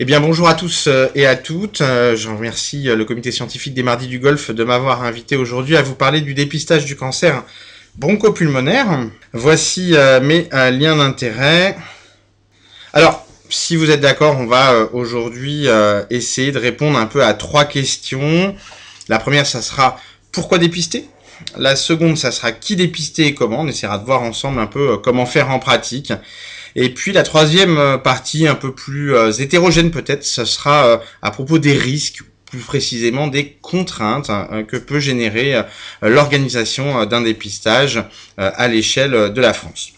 Eh bien bonjour à tous euh, et à toutes. Euh, je remercie euh, le comité scientifique des Mardis du Golfe de m'avoir invité aujourd'hui à vous parler du dépistage du cancer bronchopulmonaire. Voici mes liens d'intérêt. Alors, si vous êtes d'accord, on va aujourd'hui essayer de répondre un peu à trois questions. La première, ça sera pourquoi dépister? La seconde, ça sera qui dépister et comment? On essaiera de voir ensemble un peu comment faire en pratique. Et puis la troisième euh, partie, un peu plus euh, hétérogène peut-être, ce sera euh, à propos des risques, plus précisément des contraintes hein, que peut générer l'organisation d'un dépistage à l'échelle de la France.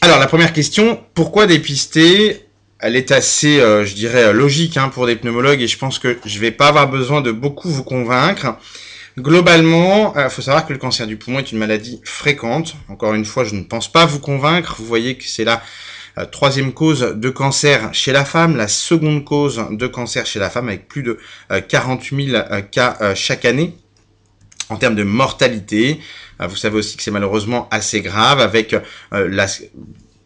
Alors la première question, pourquoi dépister? Elle est assez, je dirais, logique hein, pour des pneumologues et je pense que je vais pas avoir besoin de beaucoup vous convaincre. Globalement, il faut savoir que le cancer du poumon est une maladie fréquente. Encore une fois, je ne pense pas vous convaincre. Vous voyez que c'est là troisième cause de cancer chez la femme, la seconde cause de cancer chez la femme avec plus de 40 euh, 000 euh, cas chaque année. En termes de mortalité, vous savez aussi que c'est malheureusement assez grave avec la,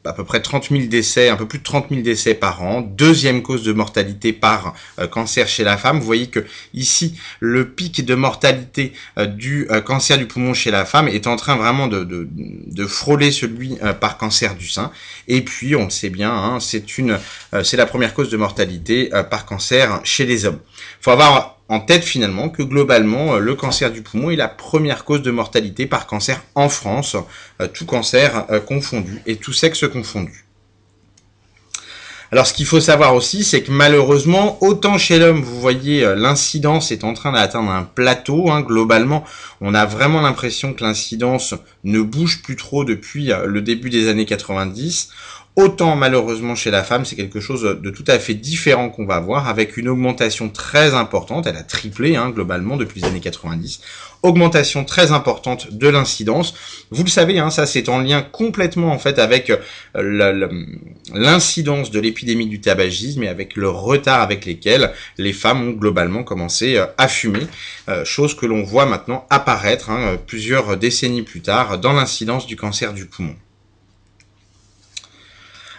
à peu près 30 000 décès, un peu plus de 30 000 décès par an. Deuxième cause de mortalité par euh, cancer chez la femme. Vous voyez que ici, le pic de mortalité euh, du euh, cancer du poumon chez la femme est en train vraiment de, de, frôler celui par cancer du sein. Et puis, on le sait bien, hein, c'est une, c'est la première cause de mortalité par cancer chez les hommes. Faut avoir en tête finalement que globalement euh, le cancer du poumon est la première cause de mortalité par cancer en France, euh, tout cancer euh, confondu et tout sexe confondu. Alors ce qu'il faut savoir aussi, c'est que malheureusement, autant chez l'homme, vous voyez, l'incidence est en train d'atteindre un plateau. Hein, globalement, on a vraiment l'impression que l'incidence ne bouge plus trop depuis le début des années 90. Autant malheureusement chez la femme, c'est quelque chose de tout à fait différent qu'on va voir, avec une augmentation très importante, elle a triplé hein, globalement depuis les années 90, augmentation très importante de l'incidence. Vous le savez, hein, ça c'est en lien complètement en fait avec euh, l'incidence de l'épidémie du tabagisme et avec le retard avec lesquels les femmes ont globalement commencé euh, à fumer, euh, chose que l'on voit maintenant apparaître hein, plusieurs décennies plus tard dans l'incidence du cancer du poumon.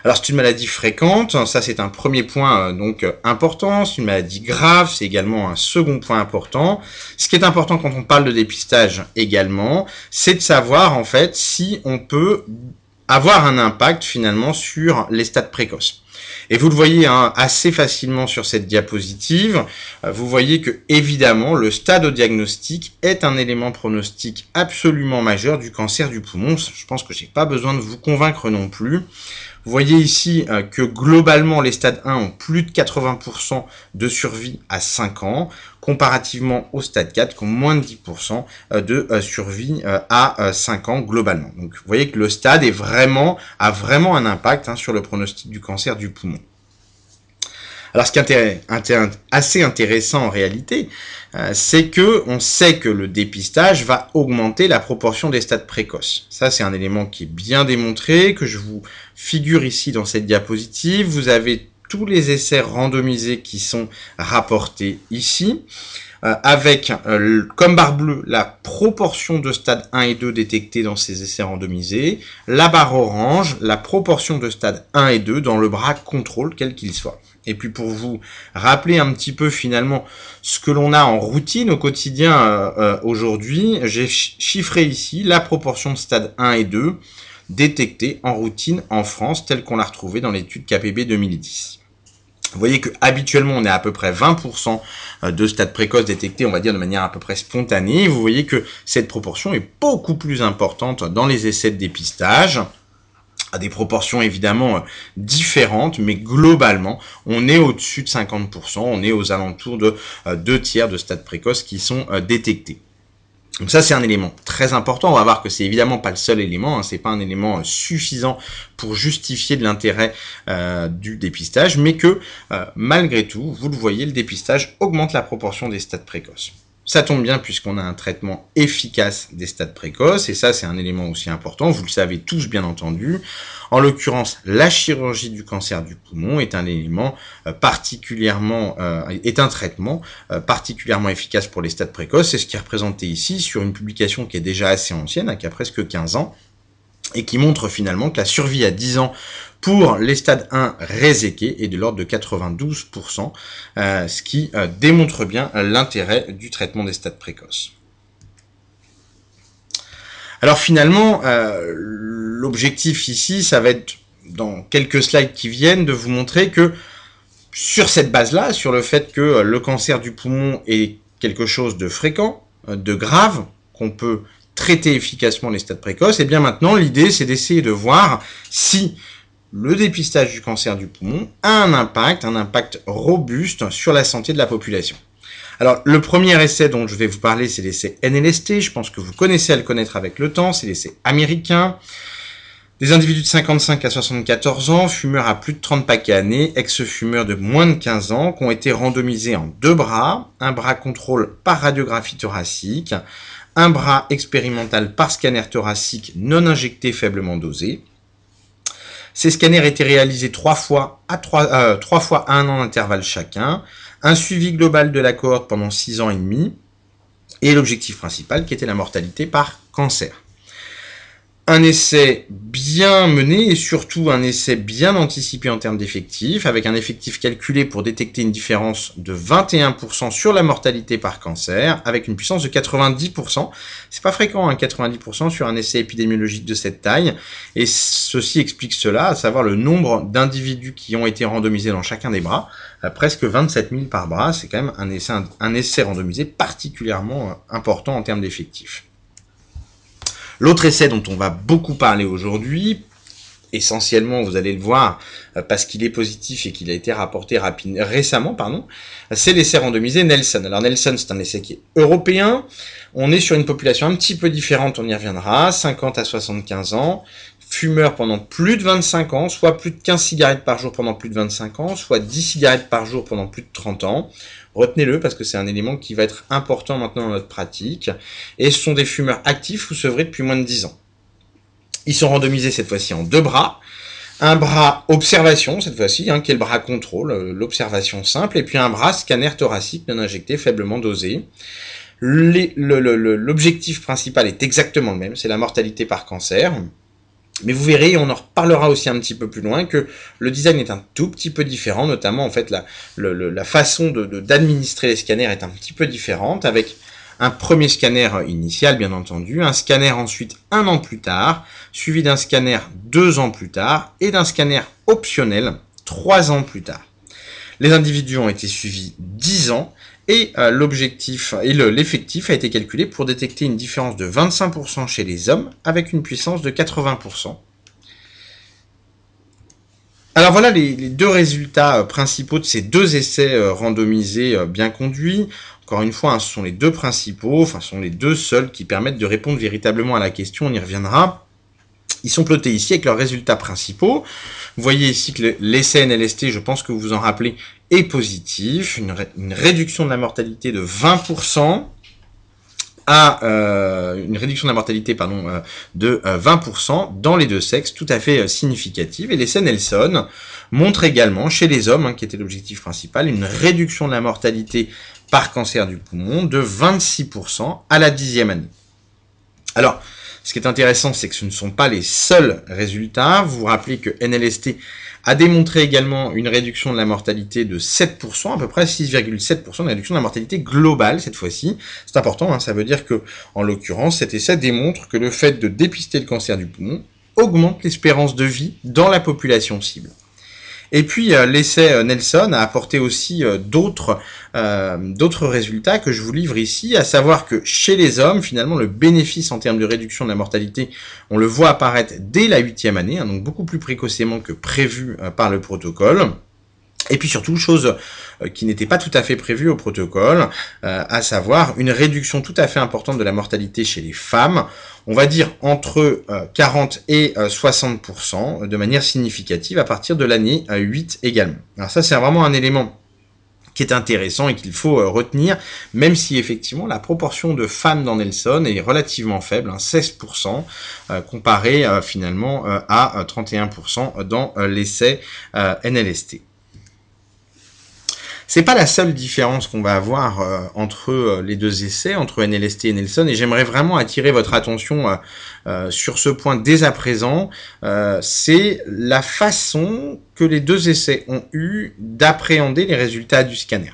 Alors c'est une maladie fréquente, ça c'est un premier point euh, donc euh, important, c'est une maladie grave, c'est également un second point important. Ce qui est important quand on parle de dépistage également, c'est de savoir en fait si on peut avoir un impact finalement sur les stades précoces. Et vous le voyez hein, assez facilement sur cette diapositive. Euh, vous voyez que évidemment le stade au diagnostic est un élément pronostic absolument majeur du cancer du poumon. Je pense que j'ai pas besoin de vous convaincre non plus. Vous voyez ici euh, que globalement les stades 1 ont plus de 80% de survie à 5 ans, comparativement au stade 4 qui ont moins de 10% euh, de euh, survie à 5 ans globalement. Donc vous voyez que le stade est vraiment, a vraiment un impact hein, sur le pronostic du cancer du poumon. Alors ce qui est assez intéressant en réalité, euh, c'est que on sait que le dépistage va augmenter la proportion des stades précoces. Ça c'est un élément qui est bien démontré, que je vous figure ici dans cette diapositive. Vous avez tous les essais randomisés qui sont rapportés ici. Euh, avec euh, comme barre bleue la proportion de stades 1 et 2 détectés dans ces essais randomisés, la barre orange la proportion de stades 1 et 2 dans le bras contrôle quel qu'il soit. Et puis pour vous rappeler un petit peu finalement ce que l'on a en routine au quotidien euh, aujourd'hui, j'ai chiffré ici la proportion de stades 1 et 2 détectés en routine en France telle qu'on l'a retrouvée dans l'étude KPB 2010. Vous voyez que habituellement on est à peu près 20% euh, de stades précoces détectés, on va dire de manière à peu près spontanée. Vous voyez que cette proportion est beaucoup plus importante dans les essais de dépistage à des proportions évidemment euh, différentes, mais globalement, on est au-dessus de 50%, on est aux alentours de euh, deux tiers de stades précoces qui sont détectés. Donc ça c'est un élément très important. On va voir que c'est évidemment pas le seul élément. Hein. C'est pas un élément euh, suffisant pour justifier de l'intérêt euh, du dépistage, mais que euh, malgré tout, vous le voyez, le dépistage augmente la proportion des stades précoces. Ça tombe bien puisqu'on a un traitement efficace des stades précoces, et ça c'est un élément aussi important, vous le savez tous bien entendu. En l'occurrence, la chirurgie du cancer du poumon est un élément euh, particulièrement, euh, est un traitement euh, particulièrement efficace pour les stades précoces, c'est ce qui est représenté ici sur une publication qui est déjà assez ancienne, hein, qui a presque 15 ans, et qui montre finalement que la survie à 10 ans pour les stades 1 réséqués est de l'ordre de 92%, euh, ce qui euh, démontre bien l'intérêt du traitement des stades précoces. Alors finalement, euh, l'objectif ici, ça va être dans quelques slides qui viennent de vous montrer que sur cette base-là, sur le fait que le cancer du poumon est quelque chose de fréquent, de grave, qu'on peut traiter efficacement les stades précoces, et bien maintenant l'idée c'est d'essayer de voir si le dépistage du cancer du poumon a un impact, un impact robuste sur la santé de la population. Alors, le premier essai dont je vais vous parler, c'est l'essai NLST. Je pense que vous connaissez à le connaître avec le temps. C'est l'essai américain. Des individus de 55 à 74 ans, fumeurs à plus de 30 paquets années, ex-fumeurs de moins de 15 ans, qui ont été randomisés en deux bras, un bras contrôle par radiographie thoracique, un bras expérimental par scanner thoracique non injecté faiblement dosé. Ces scanners étaient réalisés trois fois à trois, euh, fois un an d'intervalle chacun, un suivi global de la cohorte pendant six ans et demi, et l'objectif principal qui était la mortalité par cancer un essai bien mené et surtout un essai bien anticipé en termes d'effectifs, avec un effectif calculé pour détecter une différence de 21% sur la mortalité par cancer, avec une puissance de 90%. C'est pas fréquent, hein, 90% sur un essai épidémiologique de cette taille, et ceci explique cela, à savoir le nombre d'individus qui ont été randomisés dans chacun des bras, euh, presque 27 000 par bras, c'est quand même un essai, un essai randomisé particulièrement euh, important en termes d'effectifs. L'autre essai dont on va beaucoup parler aujourd'hui, essentiellement, vous allez le voir, euh, parce qu'il est positif et qu'il a été rapporté récemment, pardon, c'est l'essai randomisé Nelson. Alors Nelson, c'est un essai qui est européen. On est sur une population un petit peu différente, on y reviendra, 50 à 75 ans, fumeurs pendant plus de 25 ans, soit plus de 15 cigarettes par jour pendant plus de 25 ans, soit 10 cigarettes par jour pendant plus de 30 ans. Retenez-le parce que c'est un élément qui va être important maintenant dans notre pratique. Et ce sont des fumeurs actifs ou sevrés depuis moins de 10 ans. Ils sont randomisés cette fois-ci en deux bras. Un bras observation, cette fois-ci, hein, qui est le bras contrôle, euh, l'observation simple, et puis un bras scanner thoracique non injecté, faiblement dosé. L'objectif principal est exactement le même, c'est la mortalité par cancer. Mais vous verrez, on en reparlera aussi un petit peu plus loin, que le design est un tout petit peu différent, notamment en fait la, la façon d'administrer de, les scanners est un petit peu différente, avec un premier scanner initial bien entendu, un scanner ensuite un an plus tard, suivi d'un scanner deux ans plus tard, et d'un scanner optionnel trois ans plus tard. Les individus ont été suivis dix ans, et euh, l'objectif et l'effectif a été calculé pour détecter une différence de 25% chez les hommes avec une puissance de 80%. Alors voilà les, deux résultats euh, principaux de ces deux essais euh, randomisés bien conduits. Encore une fois, hein, ce sont les deux principaux, enfin ce sont les deux seuls qui permettent de répondre véritablement à la question, on y reviendra. Ils sont plotés ici avec leurs résultats principaux. Vous voyez ici que l'essai NLST, je pense que vous vous en rappelez, est positif. Une, réduction de la mortalité de 20% à euh, une réduction de la mortalité pardon, euh, de 20% euh, dans les deux sexes, tout à fait significative. Et l'essai Nelson montre également chez les hommes, hein, qui était l'objectif principal, une réduction de la mortalité par cancer du poumon de 26% à la dixième année. Alors, ce qui est intéressant, c'est que ce ne sont pas les seuls résultats. Vous vous rappelez que NLST a démontré également une réduction de la mortalité de 7%, à peu près 6,7% de réduction de la mortalité globale cette fois-ci. C'est important, hein, ça veut dire que, en l'occurrence, cet essai démontre que le fait de dépister le cancer du poumon augmente l'espérance de vie dans la population cible. Et puis euh, l'essai euh, Nelson a apporté aussi euh, d'autres d'autres résultats que je vous livre ici, à savoir que chez les hommes, finalement, le bénéfice en termes de réduction de la mortalité, on le voit apparaître dès la huitième année, hein, donc beaucoup plus précocement que prévu par le protocole. Et puis surtout, chose euh, qui n'était pas tout à fait prévue au protocole, euh, à savoir une réduction tout à fait importante de la mortalité chez les femmes, on va dire entre 40 euh, et 60% de manière significative à partir de l'année 8 également. Alors ça, c'est vraiment un élément qui est intéressant et qu'il faut retenir, même si effectivement la proportion de femmes dans Nelson est relativement faible, 16%, hein, comparé finalement à 31% dans l'essai NLST. C'est pas la seule différence qu'on va avoir euh, entre euh, les deux essais, entre NLST et Nelson, et j'aimerais vraiment attirer votre attention euh, sur ce point dès à présent. c'est la façon que les deux essais ont eu d'appréhender les résultats du scanner.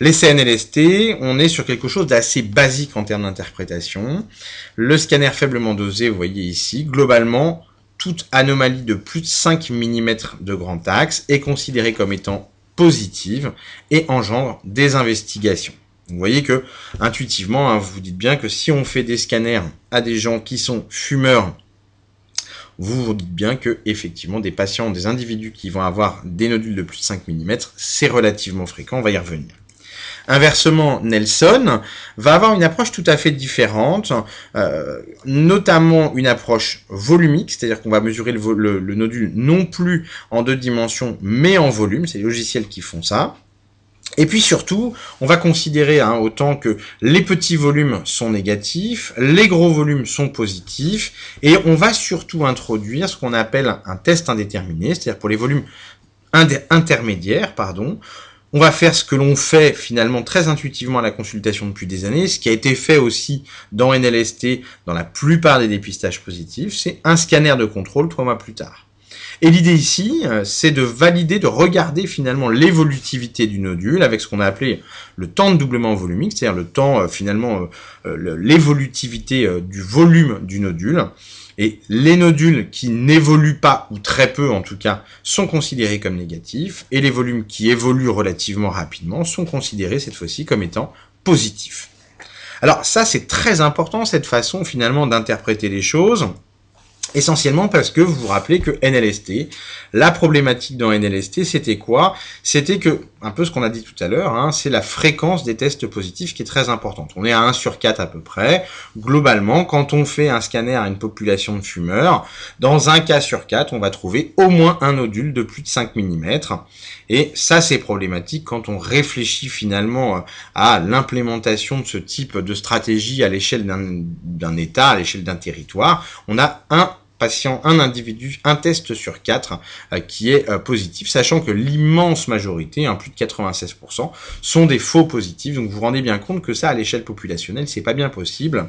L'essai NLST, on est sur quelque chose d'assez basique en termes d'interprétation. Le scanner faiblement dosé, vous voyez ici, globalement, toute anomalie de plus de 5 mm de grand axe est considérée comme étant positive et engendre des investigations. Vous voyez que intuitivement, hein, vous vous dites bien que si on fait des scanners à des gens qui sont fumeurs, vous vous dites bien que effectivement des patients, des individus qui vont avoir des nodules de plus de 5 mm, c'est relativement fréquent, on va y revenir. Inversement, Nelson va avoir une approche tout à fait différente, euh, notamment une approche volumique, c'est-à-dire qu'on va mesurer le, nodule non plus en deux dimensions, mais en volume, c'est les logiciels qui font ça. Et puis surtout, on va considérer hein, autant que les petits volumes sont négatifs, les gros volumes sont positifs, et on va surtout introduire ce qu'on appelle un test indéterminé, c'est-à-dire pour les volumes intermédiaires, pardon, on va faire ce que l'on fait finalement très intuitivement à la consultation depuis des années, ce qui a été fait aussi dans NLST dans la plupart des dépistages positifs, c'est un scanner de contrôle trois mois plus tard. Et l'idée ici, euh, c'est de valider, de regarder finalement l'évolutivité du nodule avec ce qu'on a appelé le temps de doublement volumique, c'est-à-dire le temps euh, finalement euh, l'évolutivité du volume du nodule. Et les nodules qui n'évoluent pas, ou très peu en tout cas, sont considérés comme négatifs, et les volumes qui évoluent relativement rapidement sont considérés cette fois-ci comme étant positifs. Alors ça c'est très important cette façon finalement d'interpréter les choses. Essentiellement parce que vous vous rappelez que NLST, la problématique dans NLST, c'était quoi? C'était que, un peu ce qu'on a dit tout à l'heure, hein, c'est la fréquence des tests positifs qui est très importante. On est à 1 sur 4 à peu près. Globalement, quand on fait un scanner à une population de fumeurs, dans un cas sur 4, on va trouver au moins un nodule de plus de 5 mm. Et ça, c'est problématique quand on réfléchit finalement à l'implémentation de ce type de stratégie à l'échelle d'un État, à l'échelle d'un territoire. On a un patient, un individu, un test sur quatre euh, qui est euh, positif, sachant que l'immense majorité, hein, plus de 96%, sont des faux positifs. Donc vous vous rendez bien compte que ça, à l'échelle populationnelle, c'est pas bien possible.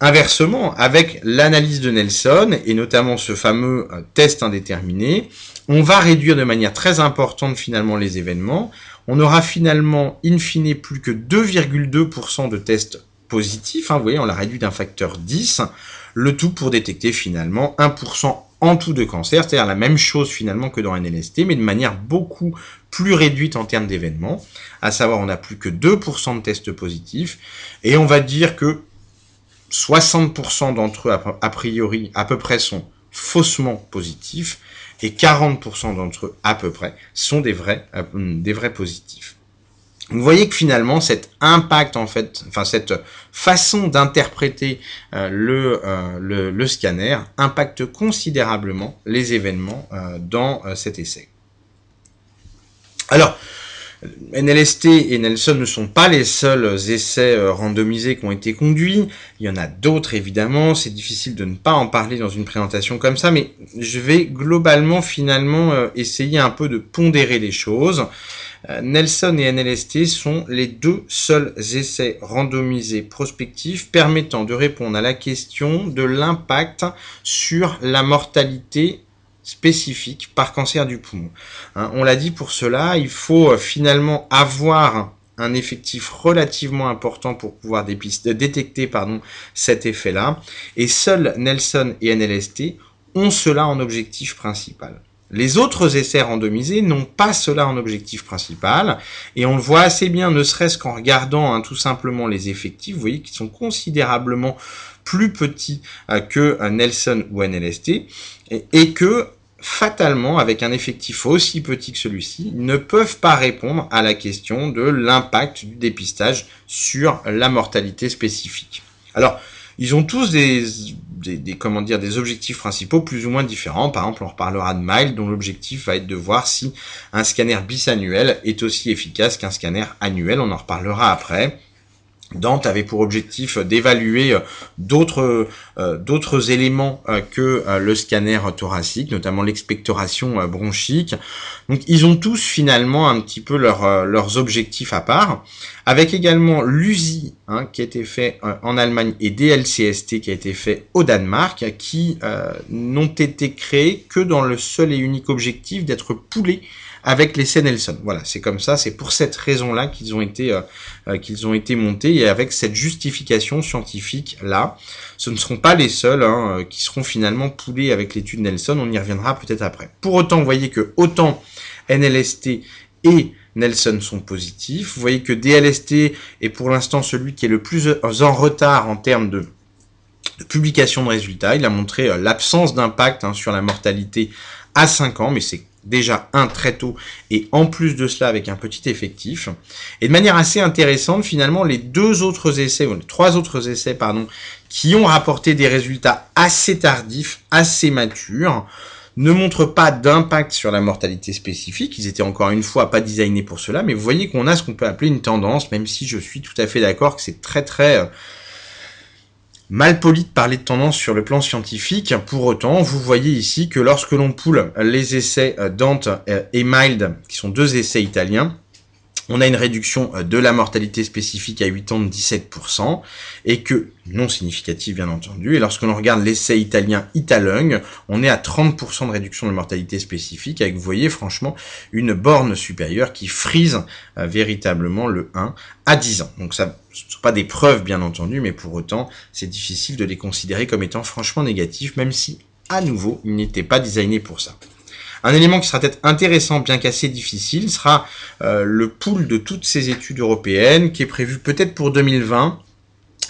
Inversement, avec l'analyse de Nelson, et notamment ce fameux euh, test indéterminé, on va réduire de manière très importante finalement les événements. On aura finalement, in fine, plus que 2,2% de tests positifs. Hein, vous voyez, on l'a réduit d'un facteur 10 le tout pour détecter finalement 1% en tout de cancer, c'est-à-dire la même chose finalement que dans NLST, mais de manière beaucoup plus réduite en termes d'événements, à savoir on n'a plus que 2% de tests positifs, et on va dire que 60% d'entre eux, a priori, à peu près, sont faussement positifs, et 40% d'entre eux, à peu près, sont des vrais, euh, des vrais positifs. Vous voyez que finalement, cet impact, en fait, enfin cette façon d'interpréter euh, euh, le, le, scanner impacte considérablement les événements euh, dans cet essai. Alors, NLST et Nelson ne sont pas les seuls essais randomisés qui ont été conduits. Il y en a d'autres évidemment. C'est difficile de ne pas en parler dans une présentation comme ça, mais je vais globalement finalement essayer un peu de pondérer les choses. Euh, Nelson et NLST sont les deux seuls essais randomisés prospectifs permettant de répondre à la question de l'impact sur la mortalité spécifique par cancer du poumon. Hein, on l'a dit pour cela, il faut euh, finalement avoir un effectif relativement important pour pouvoir détecter pardon, cet effet-là. Et seuls Nelson et NLST ont cela en objectif principal. Les autres essais randomisés n'ont pas cela en objectif principal, et on le voit assez bien, ne serait-ce qu'en regardant hein, tout simplement les effectifs, vous voyez qu'ils sont considérablement plus petits euh, que euh, Nelson ou NLST, et, et que fatalement, avec un effectif aussi petit que celui-ci, ne peuvent pas répondre à la question de l'impact du dépistage sur la mortalité spécifique. Alors, ils ont tous des, des, comment dire, des objectifs principaux plus ou moins différents. Par exemple, on reparlera de Mile, dont l'objectif va être de voir si un scanner bisannuel est aussi efficace qu'un scanner annuel. On en reparlera après. Dante avait pour objectif d'évaluer d'autres d'autres éléments que le scanner thoracique, notamment l'expectoration bronchique. Donc ils ont tous finalement un petit peu leurs objectifs à part, avec également l'USI hein, qui a été fait en Allemagne et DLCST qui a été fait au Danemark, qui n'ont été créés que dans le seul et unique objectif d'être poulés avec l'essai Nelson. Voilà, c'est comme ça, c'est pour cette raison-là qu'ils ont été euh, euh, qu'ils ont été montés et avec cette justification scientifique là, ce ne seront pas les seuls hein, euh, qui seront finalement poulés avec l'étude Nelson. On y reviendra peut-être après. Pour autant, vous voyez que autant NLST et Nelson sont positifs. Vous voyez que DLST est pour l'instant celui qui est le plus en retard en termes de, publication de résultats. Il a montré l'absence d'impact hein, sur la mortalité à 5 ans, mais c'est déjà un très tôt et en plus de cela avec un petit effectif. Et de manière assez intéressante, finalement, les deux autres essais, ou les trois autres essais, pardon, qui ont rapporté des résultats assez tardifs, assez matures, ne montrent pas d'impact sur la mortalité spécifique. Ils étaient encore une fois pas designés pour cela, mais vous voyez qu'on a ce qu'on peut appeler une tendance, même si je suis tout à fait d'accord que c'est très très euh, mal poli de parler de tendance sur le plan scientifique. Pour autant, vous voyez ici que lorsque l'on poule les essais euh, Dante euh, et Mild, qui sont deux essais italiens, on a une réduction euh, de la mortalité spécifique à 8 ans de 17%, et que, non significative bien entendu, et lorsque l'on regarde l'essai italien Italung, on est à 30% de réduction de mortalité spécifique, avec, vous voyez, franchement, une borne supérieure qui frise véritablement le 1 à 10 ans. Donc ça ce ne sont pas des preuves bien entendu, mais pour autant, c'est difficile de les considérer comme étant franchement négatifs, même si, à nouveau, ils n'étaient pas designés pour ça. Un élément qui sera peut-être intéressant, bien qu'assez difficile, sera euh, le pool de toutes ces études européennes, qui est prévu peut-être pour 2020,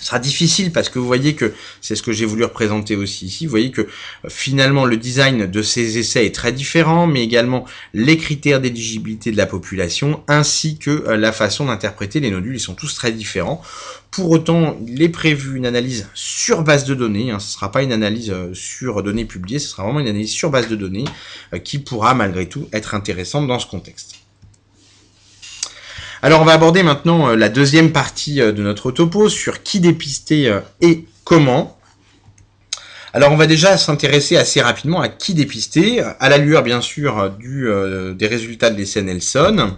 ce sera difficile parce que vous voyez que c'est ce que j'ai voulu représenter aussi ici. Vous voyez que euh, finalement le design de ces essais est très différent, mais également les critères d'éligibilité de la population ainsi que euh, la façon d'interpréter les nodules, ils sont tous très différents. Pour autant, il est prévu une analyse sur base de données. Hein. ce ne sera pas une analyse euh, sur données publiées, ce sera vraiment une analyse sur base de données qui pourra malgré tout être intéressante dans ce contexte. Alors on va aborder maintenant euh, la deuxième partie euh, de notre topo sur qui dépister euh, et comment. Alors on va déjà s'intéresser assez rapidement à qui dépister, à la lueur bien sûr du, des résultats de l'essai Nelson.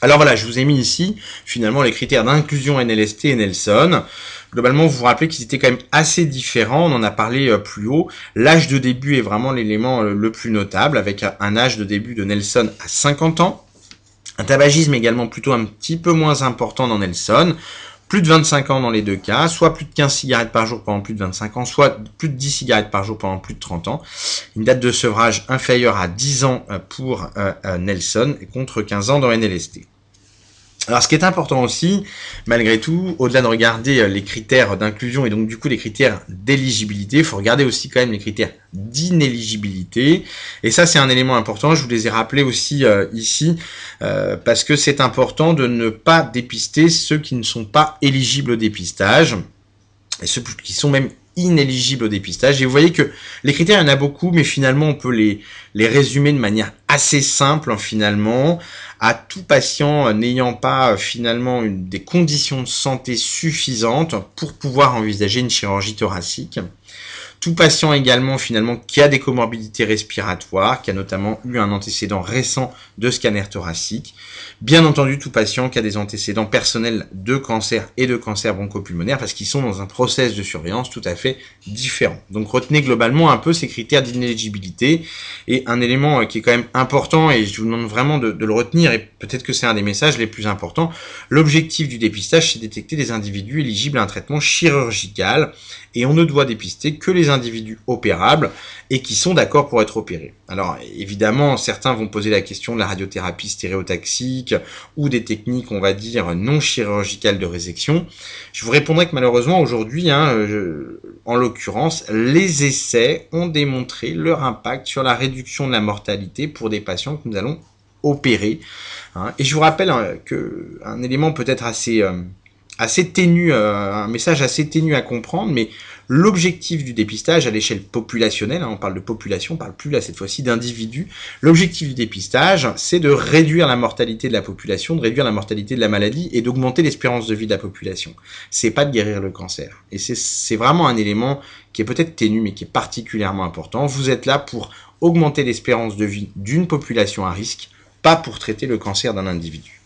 Alors voilà, je vous ai mis ici finalement les critères d'inclusion NLST et Nelson. Globalement, vous vous rappelez qu'ils étaient quand même assez différents, on en a parlé plus haut. L'âge de début est vraiment l'élément le plus notable, avec un âge de début de Nelson à 50 ans, un tabagisme également plutôt un petit peu moins important dans Nelson. Plus de 25 ans dans les deux cas, soit plus de 15 cigarettes par jour pendant plus de 25 ans, soit plus de 10 cigarettes par jour pendant plus de 30 ans. Une date de sevrage inférieure à 10 ans euh, pour euh, euh, Nelson contre 15 ans dans NLST. Alors ce qui est important aussi, malgré tout, au-delà de regarder euh, les critères d'inclusion et donc du coup les critères d'éligibilité, il faut regarder aussi quand même les critères d'inéligibilité. Et ça c'est un élément important, je vous les ai rappelés aussi euh, ici, euh, parce que c'est important de ne pas dépister ceux qui ne sont pas éligibles au dépistage, et ceux qui sont même inéligibles au dépistage. Et vous voyez que les critères, il y en a beaucoup, mais finalement, on peut les, les résumer de manière assez simple, finalement, à tout patient n'ayant pas euh, finalement des conditions de santé suffisantes pour pouvoir envisager une chirurgie thoracique. Tout patient également finalement qui a des comorbidités respiratoires, qui a notamment eu un antécédent récent de scanner thoracique. Bien entendu, tout patient qui a des antécédents personnels de cancer et de cancer bronchopulmonaire parce qu'ils sont dans un process de surveillance tout à fait différent. Donc retenez globalement un peu ces critères d'inéligibilité et un élément euh, qui est quand même important et je vous demande vraiment de, de le retenir et peut-être que c'est un des messages les plus importants. L'objectif du dépistage, c'est détecter des individus éligibles à un traitement chirurgical et on ne doit dépister que les individus opérables et qui sont d'accord pour être opérés. Alors évidemment, certains vont poser la question de la radiothérapie stéréotaxique ou des techniques, on va dire, non chirurgicales de résection. Je vous répondrai que malheureusement aujourd'hui, hein, en l'occurrence, les essais ont démontré leur impact sur la réduction de la mortalité pour des patients que nous allons opérer. Hein. Et je vous rappelle hein, que un élément peut-être assez... Euh, assez ténu, un message assez ténu à comprendre, mais L'objectif du dépistage à l'échelle populationnelle, hein, on parle de population, on parle plus là cette fois-ci d'individus, l'objectif du dépistage, c'est de réduire la mortalité de la population, de réduire la mortalité de la maladie et d'augmenter l'espérance de vie de la population. C'est pas de guérir le cancer. Et c'est vraiment un élément qui est peut-être ténu mais qui est particulièrement important. Vous êtes là pour augmenter l'espérance de vie d'une population à risque, pas pour traiter le cancer d'un individu.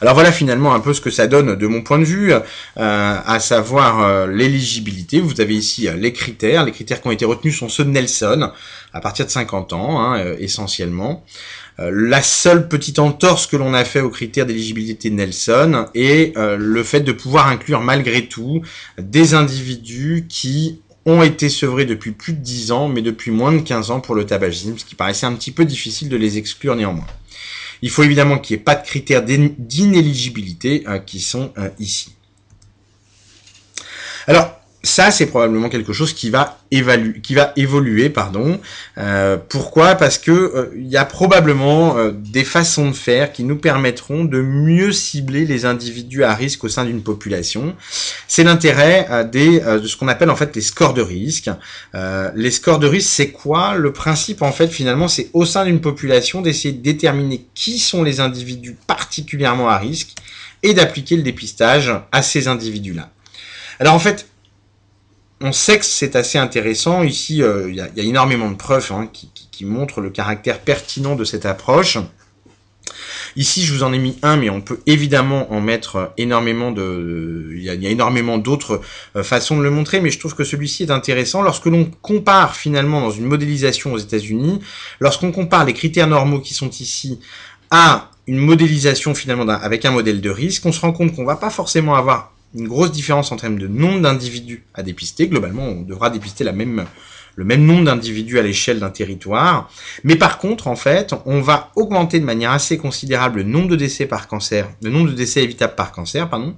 Alors voilà finalement un peu ce que ça donne de mon point de vue, euh, à savoir euh, l'éligibilité. Vous avez ici euh, les critères. Les critères qui ont été retenus sont ceux de Nelson, à partir de 50 ans hein, essentiellement. la seule petite entorse que l'on a fait aux critères d'éligibilité de Nelson est le fait de pouvoir inclure malgré tout des individus qui ont été sevrés depuis plus de 10 ans, mais depuis moins de 15 ans pour le tabagisme, ce qui paraissait un petit peu difficile de les exclure néanmoins. Il faut évidemment qu'il n'y ait pas de critères d'inéligibilité hein, qui sont euh, ici. Alors, ça, c'est probablement quelque chose qui va, évoluer. Pardon. Euh, pourquoi? Parce que euh, il y a probablement euh, des façons de faire qui nous permettront de mieux cibler les individus à risque au sein d'une population. C'est l'intérêt de ce qu'on appelle en fait les scores de risque. les scores de risque, c'est quoi? Le principe, en fait, finalement, c'est au sein d'une population d'essayer de déterminer qui sont les individus particulièrement à risque et d'appliquer le dépistage à ces individus-là. Alors en fait, on sait que c'est assez intéressant. Ici, euh, il y, a énormément de preuves hein, qui, montrent le caractère pertinent de cette approche. Ici, je vous en ai mis un, mais on peut évidemment en mettre énormément de... Il y a, énormément d'autres euh, façons de le montrer, mais je trouve que celui-ci est intéressant. Lorsque l'on compare finalement dans une modélisation aux États-Unis, lorsqu'on compare les critères normaux qui sont ici à une modélisation finalement avec un modèle de risque, on se rend compte qu'on va pas forcément avoir une grosse différence en termes de nombre d'individus à dépister. Globalement, on devra dépister le même nombre d'individus à l'échelle d'un territoire. Mais par contre, en fait, on va augmenter de manière assez considérable le nombre de décès par cancer, le nombre de décès évitables par cancer, pardon,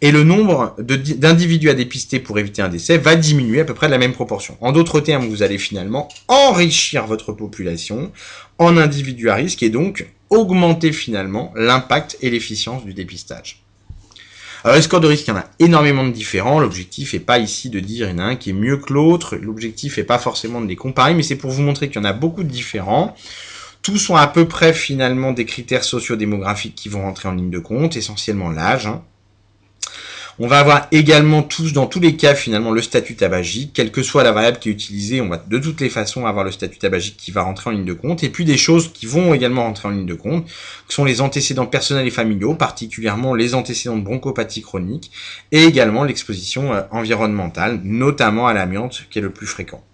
et le nombre d'individus à dépister pour éviter un décès va diminuer à peu près de la même proportion. En d'autres termes, vous allez finalement enrichir votre population en individus à risque et donc augmenter finalement l'impact et l'efficience du dépistage. Alors les scores de risque, il y en a énormément de différents. L'objectif n'est pas ici de dire il y en a un qui est mieux que l'autre. L'objectif n'est pas forcément de les comparer, mais c'est pour vous montrer qu'il y en a beaucoup de différents. Tous sont à peu près finalement des critères sociodémographiques qui vont rentrer en ligne de compte, essentiellement l'âge. Hein. On va avoir également tous, dans tous les cas, finalement, le statut tabagique. Quelle que soit la variable qui est utilisée, on va de toutes les façons avoir le statut tabagique qui va rentrer en ligne de compte. Et puis des choses qui vont également rentrer en ligne de compte, qui sont les antécédents personnels et familiaux, particulièrement les antécédents de bronchopathie chronique, et également l'exposition euh, environnementale, notamment à l'amiante, qui est le plus fréquent.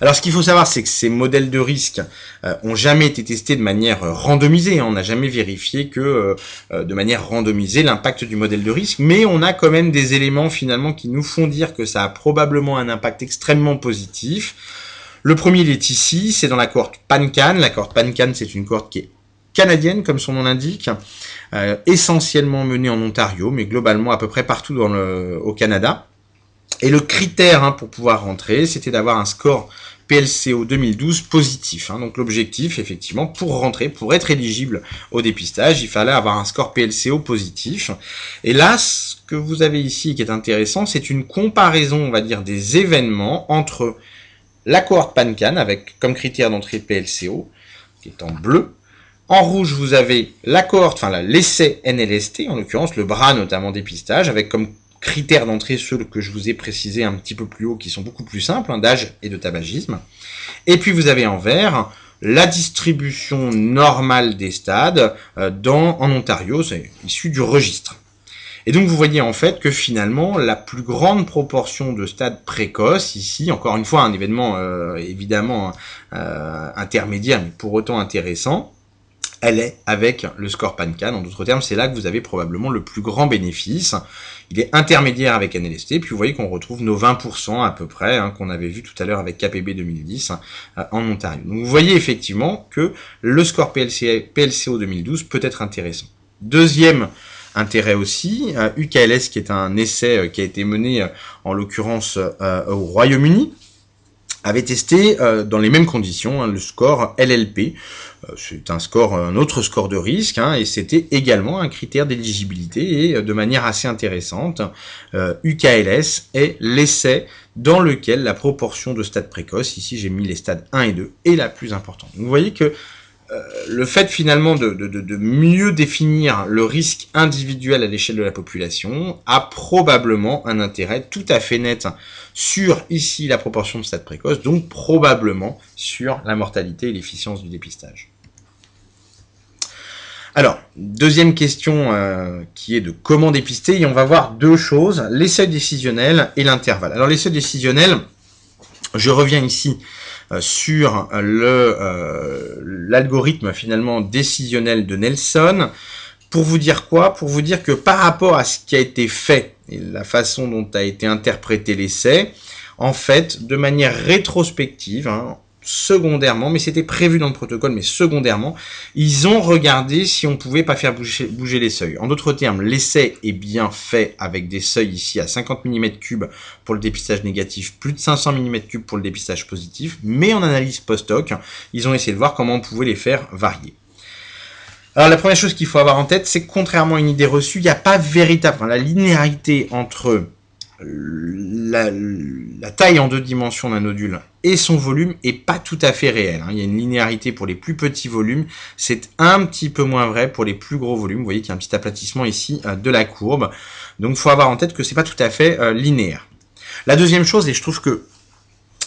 Alors ce qu'il faut savoir, c'est que ces modèles de risque euh, ont jamais été testés de manière euh, randomisée. Hein. On n'a jamais vérifié que euh, de manière randomisée l'impact du modèle de risque, mais on a quand même des éléments finalement qui nous font dire que ça a probablement un impact extrêmement positif. Le premier, il est ici, c'est dans la cohorte PANCAN. La cohorte PANCAN, c'est une cohorte qui est canadienne, comme son nom l'indique, essentiellement menée en Ontario, mais globalement à peu près partout dans le, au Canada. Et le critère hein, pour pouvoir rentrer, c'était d'avoir un score PLCO 2012 positif. Hein. Donc l'objectif, effectivement, pour rentrer, pour être éligible au dépistage, il fallait avoir un score PLCO positif. Et là, ce que vous avez ici qui est intéressant, c'est une comparaison, on va dire, des événements entre la cohorte PANCAN, avec comme critère d'entrée PLCO, qui est en bleu, en rouge, vous avez la cohorte, enfin l'essai NLST, en l'occurrence le bras notamment dépistage, avec comme critères d'entrée, ceux que je vous ai précisés un petit peu plus haut, qui sont beaucoup plus simples, hein, d'âge et de tabagisme. Et puis vous avez en vert la distribution normale des stades euh, en Ontario, c'est issu du registre. Et donc vous voyez en fait que finalement la plus grande proportion de stades précoces ici, encore une fois un événement euh, évidemment euh, intermédiaire mais pour autant intéressant, elle est avec le score PANCAN. En d'autres termes, c'est là que vous avez probablement le plus grand bénéfice. Il est intermédiaire avec NLST, puis vous voyez qu'on retrouve nos 20% à peu près, hein, qu'on avait vu tout à l'heure avec KPB 2010 hein, en Ontario. Donc vous voyez effectivement que le score PLCO 2012 peut être intéressant. Deuxième intérêt aussi, UKLS euh, qui est un essai euh, qui a été mené euh, en l'occurrence au Royaume-Uni, avait testé dans les mêmes conditions hein, le score LLP, c'est un score, un autre score de risque, hein, et c'était également un critère d'éligibilité et de manière assez intéressante, UKLS est l'essai dans lequel la proportion de stades précoces, ici j'ai mis les stades 1 et 2, est la plus importante. vous voyez que euh, le fait finalement de, mieux définir le risque individuel à l'échelle de la population a probablement un intérêt tout à fait net sur ici la proportion de stades précoces, donc probablement sur la mortalité et l'efficience du dépistage. Alors, deuxième question euh, qui est de comment dépister, et on va voir deux choses, l'essai décisionnel et l'intervalle. Alors l'essai décisionnel, je reviens ici euh, sur euh, l'algorithme finalement décisionnel de Nelson. Pour vous dire quoi? Pour vous dire que par rapport à ce qui a été fait et la façon dont a été interprété l'essai, en fait, de manière rétrospective, hein, secondairement, mais c'était prévu dans le protocole, mais secondairement, ils ont regardé si on pouvait pas faire bouger, les seuils. En d'autres termes, l'essai est bien fait avec des seuils ici à 50 mm3 pour le dépistage négatif, plus de 500 mm3 pour le dépistage positif, mais en analyse post-hoc, ils ont essayé de voir comment on pouvait les faire varier. Alors la première chose qu'il faut avoir en tête, c'est que contrairement à une idée reçue, il n'y a pas véritable, la linéarité entre la, taille en deux dimensions d'un nodule et son volume est pas tout à fait réel. Hein. Il y a une linéarité pour les plus petits volumes, c'est un petit peu moins vrai pour les plus gros volumes. Vous voyez qu'il y a un petit aplatissement ici euh, de la courbe. Donc faut avoir en tête que c'est pas tout à fait euh, linéaire. La deuxième chose, et je trouve que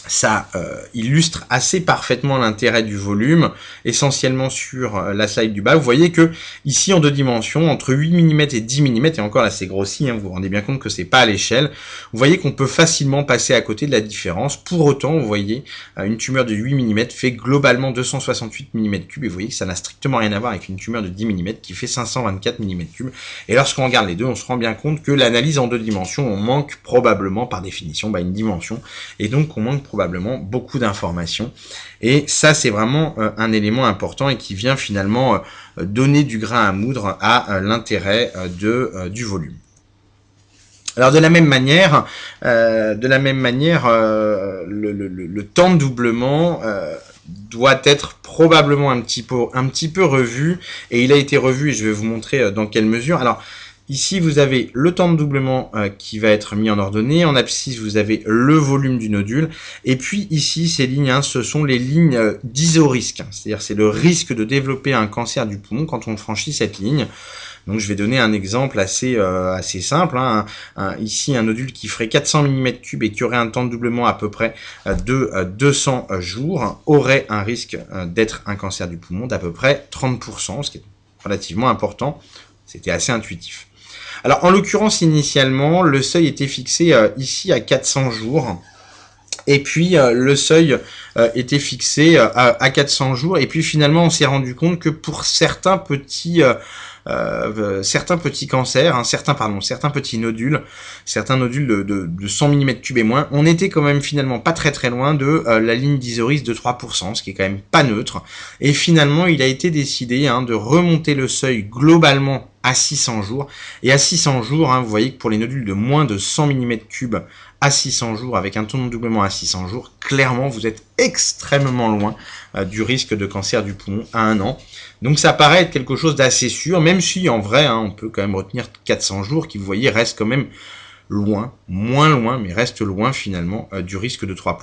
ça euh, illustre assez parfaitement l'intérêt du volume, essentiellement sur euh, la slide du bas. Vous voyez que ici en deux dimensions, entre 8 mm et 10 mm, et encore là c'est grossi, hein, vous vous rendez bien compte que c'est pas à l'échelle, vous voyez qu'on peut facilement passer à côté de la différence. Pour autant, vous voyez, euh, une tumeur de 8 mm fait globalement 268 mm3, et vous voyez que ça n'a strictement rien à voir avec une tumeur de 10 mm qui fait 524 mm3. Et lorsqu'on regarde les deux, on se rend bien compte que l'analyse en deux dimensions, on manque probablement par définition bah, une dimension, et donc on manque probablement beaucoup d'informations. Et ça, c'est vraiment euh, un élément important et qui vient finalement euh, donner du grain à moudre à euh, l'intérêt de du volume. Alors de la même manière, de la même manière, le, temps de doublement doit être probablement un petit peu un petit peu revu et il a été revu et je vais vous montrer dans quelle mesure. Alors Ici, vous avez le temps de doublement euh, qui va être mis en ordonnée. En abscisse, vous avez le volume du nodule. Et puis ici, ces lignes, hein, ce sont les lignes euh, d'isorisque. C'est-à-dire, c'est le risque de développer un cancer du poumon quand on franchit cette ligne. Donc je vais donner un exemple assez euh, assez simple. Hein. ici, un nodule qui ferait 400 mm3 et qui aurait un temps de doublement à peu près de 200 jours aurait un risque d'être un cancer du poumon d'à peu près 30%, ce qui est relativement important. C'était assez intuitif. Alors en l'occurrence initialement le seuil était fixé euh, ici à 400 jours. Et puis euh, le seuil euh, était fixé à 400 jours. Et puis finalement on s'est rendu compte que pour certains petits euh, certains petits cancers, hein, certains pardon, certains petits nodules, certains nodules de, de, de 100 mm3 et moins, on était quand même finalement pas très très loin de euh, la ligne d'Isoris de 3%, ce qui est quand même pas neutre. Et finalement, il a été décidé hein, de remonter le seuil globalement à 600 jours. Et à 600 jours, hein, vous voyez que pour les nodules de moins de 100 mm3 à 600 jours, avec un taux de doublement à 600 jours, clairement, vous êtes extrêmement loin euh, du risque de cancer du poumon à un an. Donc ça paraît être quelque chose d'assez sûr, même si en vrai, hein, on peut quand même retenir 400 jours, qui vous voyez reste quand même loin, moins loin, mais reste loin finalement euh, du risque de 3%.